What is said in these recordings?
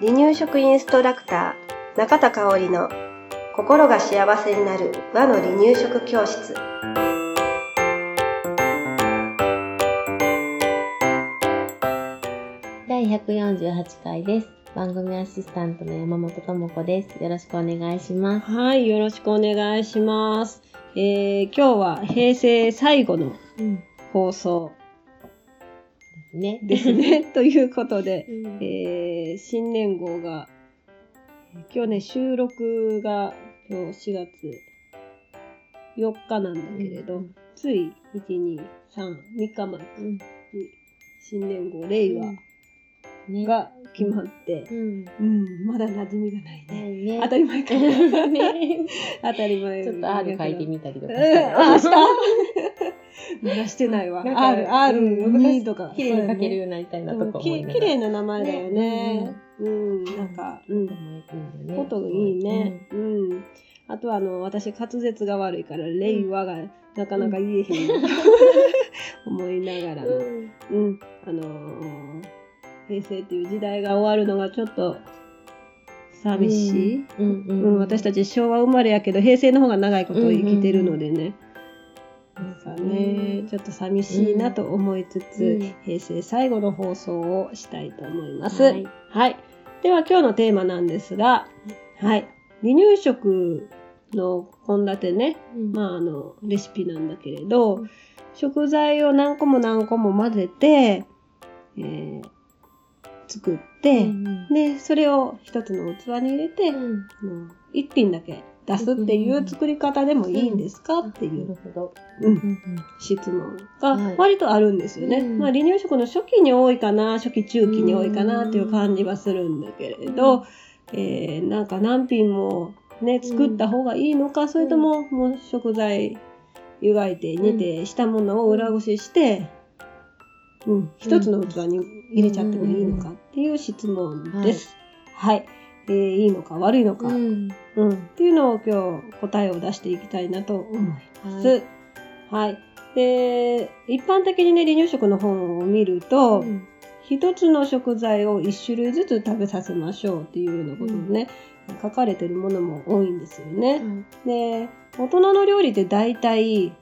離乳食インストラクター中田香織の心が幸せになる和の離乳食教室第148回です。番組アシスタントの山本智子です。よろしくお願いします。はいよろしくお願いします、えー、今日は平成最後のうん。放送ね。ですね ということで、うんえー、新年号が今日ね収録が今日4月4日なんだけれど、うんつい123 3日前うん。に新年号令和ね。が決まって、うん。うん、まだ馴染みがないね。ね当たり前かな。ね。当たり前ちょっと R 書いてみたりとかうん、あ、したまだしてないわ。R、R、2とか。綺麗に書けるようになりたいなとか思綺麗な名前だよね。うん、なんか、うん。フこといいね。うん。あとは、あの、私、滑舌が悪いから、令和がなかなか言えへん 思いながらも。うん。うん。あのー平成っていう時代が終わるのがちょっと寂しい。うん。ううん、私たち昭和生まれやけど、平成の方が長いことを生きてるのでね。ね、ちょっと寂しいなと思いつつ、うん。平成最後の放送をしたいと思います。はい。はい。では今日のテーマなんですが、はい。離乳食の献立ね、うん。まああの、レシピなんだけれど、うん。食材を何個も何個も混ぜて、えー作って、うんで、それを一つの器に入れて、うん。一品だけ出すっていう作り方でもいいんですか？っていなう、るほど。うん。うん質問はいが割とあるんですよね。うんまあ離乳食の初期に多いかな、初期中期に多いかなっていう感じはするんだけれど、えーなんか何品もね、作った方がいいのか、それとももう食材湯がいて煮てしたものを裏ごしして、うん、一つの器に入れちゃってもいいのかっていう質問です。はい。えーいいのか悪いのか、うん。うん、っていうのを今日答えを出していきたいなと思います。ははい。で、一般的にね、離乳食の本を見ると、うん一つの食材を一種類ずつ食べさせましょうっていうようなことをね、書かれてるものも多いんですよね。で、大人の料理って大体、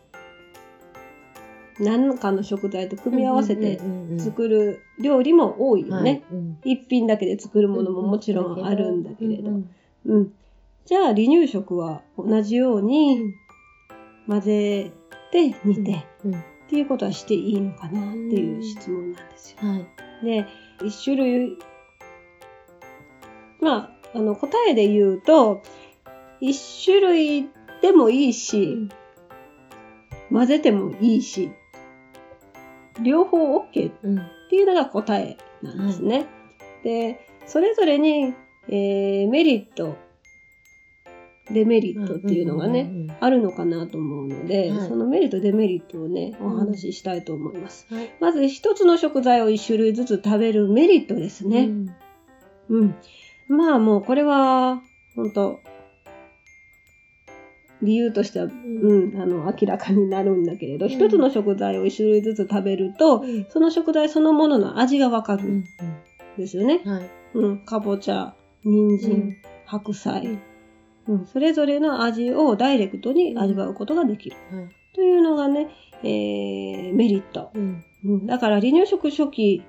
何かの食材と組み合わせて作る料理も多いよね。一品だけで作るものももちろんあるんだけれど。うん。じゃあ、離乳食は同じように混ぜて煮てっていうことはしていいのかなっていう質問なんですよ。はい。で、一種類、まあ、あの、答えで言うと、一種類でもいいし、混ぜてもいいし、両方 OK っていうのが答えなんですね。で、それぞれに、えーメリット、デメリットっていうのがね、あるのかなと思うので、はいそのメリット、デメリットをね、お話ししたいと思います。はい。まず一つの食材を一種類ずつ食べるメリットですね。うん。まあもうこれは、本当理由としては、うん、あの、明らかになるんだけれど、うん一つの食材を一種類ずつ食べると、その食材そのものの味がわかるんですよね。はい。うん、かぼちゃ、人参、白菜、うん、それぞれの味をダイレクトに味わうことができる。はい。というのがね、えーメリット。うん。うん、だから離乳食初期、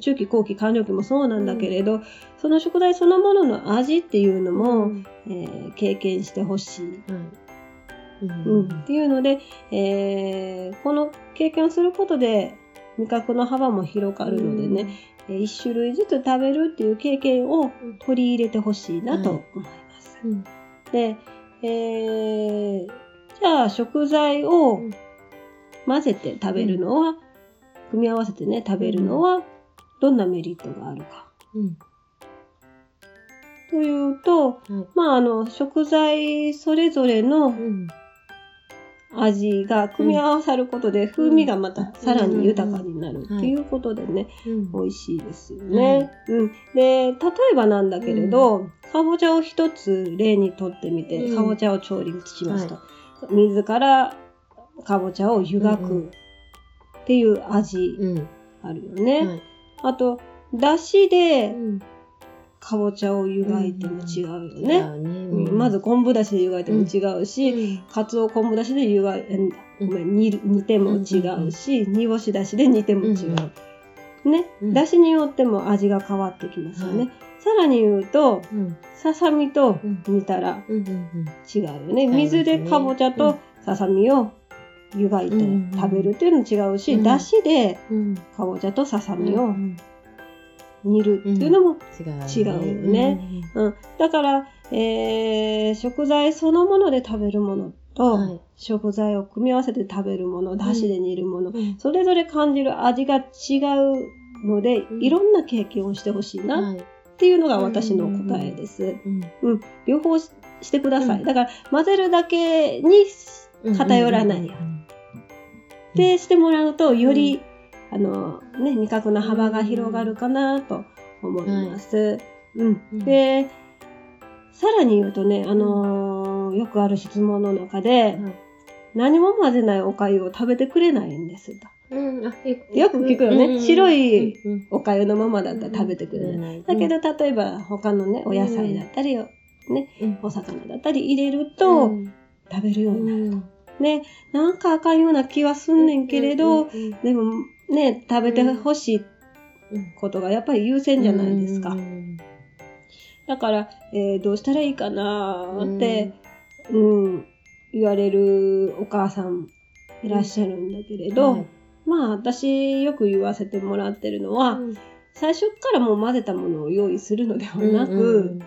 中期、後期、完了期もそうなんだけれど、その食材そのものの味っていうのも、えー経験してほしい。うんっていうので、えーこの経験をすることで味覚の幅も広がるのでね、えー一種類ずつ食べるっていう経験を取り入れてほしいなと思います。うん。で、えーじゃあ食材を混ぜて食べるのは、組み合わせてね、食べるのは、どんなメリットがあるか。うん。というと、はい。まあ、あの、食材それぞれのうん。味が組み合わさることで、風味がまたさらに豊かになるっていうことでね、うん。美味しいですよね。うん。で、例えばなんだけれど、かぼちゃを一つ例にとってみて、うんかぼちゃを調理しますと。水からかぼちゃを湯がくっていう味。うん。あるよね。はいあと、だしでうんかぼちゃを湯がいても違うよ違ね。うね。うん。まず昆布だしで湯がいても違うし、うん。かつお昆布だしで湯がい、うんうん。ごめん、煮ても違うし、煮干しだしで煮ても違う。ね、うん。だしによっても味が変わってきますよね。はい。さらに言うと、うん。ささみとうん。煮たらうんうん違うよね。水でかぼちゃとささみを湯がいてうん食べるっていうのも違うし、うんだしでうん。かぼちゃとささうんみをうん煮るっていうのも、違うよね。うんだから、えー食材そのもので食べるものと、はい。食材を組み合わせて食べるもの、だしで煮るもの、うん。それぞれ感じる味が違うので、うん。いろんな経験をしてほしいなはい。っていうのが私の答えです。うん両方ししてください。うん。だから混ぜるだけに偏らないように。でしてもらうと、より、あの、ね、味覚の幅が広がるかなと思います。うん。うん。で、さらに言うとね、あのーよくある質問の中で、はい。何も混ぜないお粥を食べてくれないんですと。うん。あよく聞くよね。うん。白いお粥のままだったら食べてくれない。だけど、例えば他のね、お野菜だったり、ね、うん。お魚だったり入れるとうん。食べるようになる。うん。ね、なんかあかんような気はすんねんけれど、でもね、食べてほしいうん。ことがやっぱり優先じゃないですか。うん。だから、えーどうしたらいいかなーって、うん、言われるお母さんいらっしゃるんだけれど、はいまあ私よく言わせてもらってるのは、うん。最初からもう混ぜたものを用意するのではなく、うん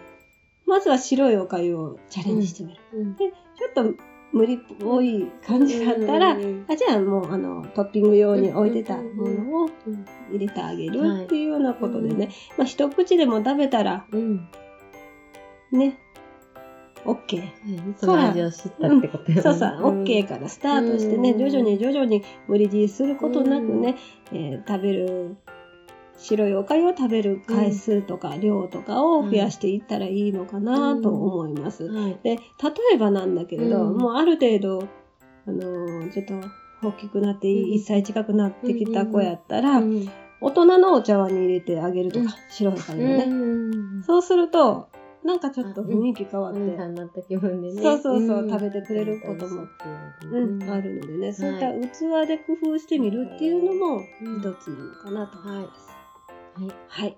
まずは白いお粥をチャレンジしてみる。うん。で、ちょっと無理っぽい感じだったら、うんあじゃあもうあのトッピング用に置いてたものをうん入れてあげはいるっていうようなことでね、うん。まあ一口でも食べたらうん。ね、OK。その味を知ったってことよね。そうそう、OK からスタートしてね、うん。徐々に徐々に無理強いすることなくね、えー食べる、白いお粥を食べる回数とか量とかを増やしていったらいいのかなと思います。はいで、例えばなんだけれど、うん。もうある程度、あのーちょっと大きくなって、うん。1歳近くなってきた子やったら、うん。大人のお茶碗に入れてあげるとか、うん。白いお粥をね。うんそうすると、なんかちょっと雰囲気変わって、お兄さん。になった気分でね。そうそうそう食べてくれることもうん、あるのでね、いそういった器で工夫してみるっていうのもうん。一つなのかなと思います。はい。はい。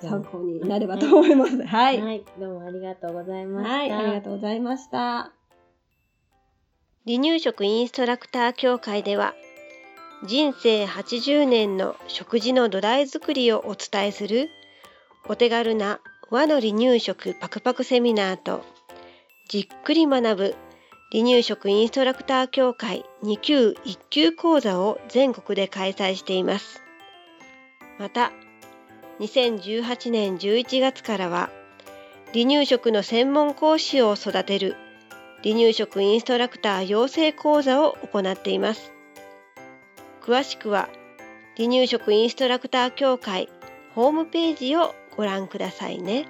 参考になればと思います。はい。は、はいい。どうもありがとうございました。ありがとうございました。離乳食インストラクター協会では人生80年の食事の土台作りをお伝えするお手軽な和の離乳食パクパクセミナーとじっくり学ぶ離乳食インストラクター協会2級1級講座を全国で開催しています。また2018年11月からは離乳食の専門講師を育てる離乳食インストラクター養成講座を行っています。詳しくは離乳食インストラクター協会ホームページをご覧くださいね。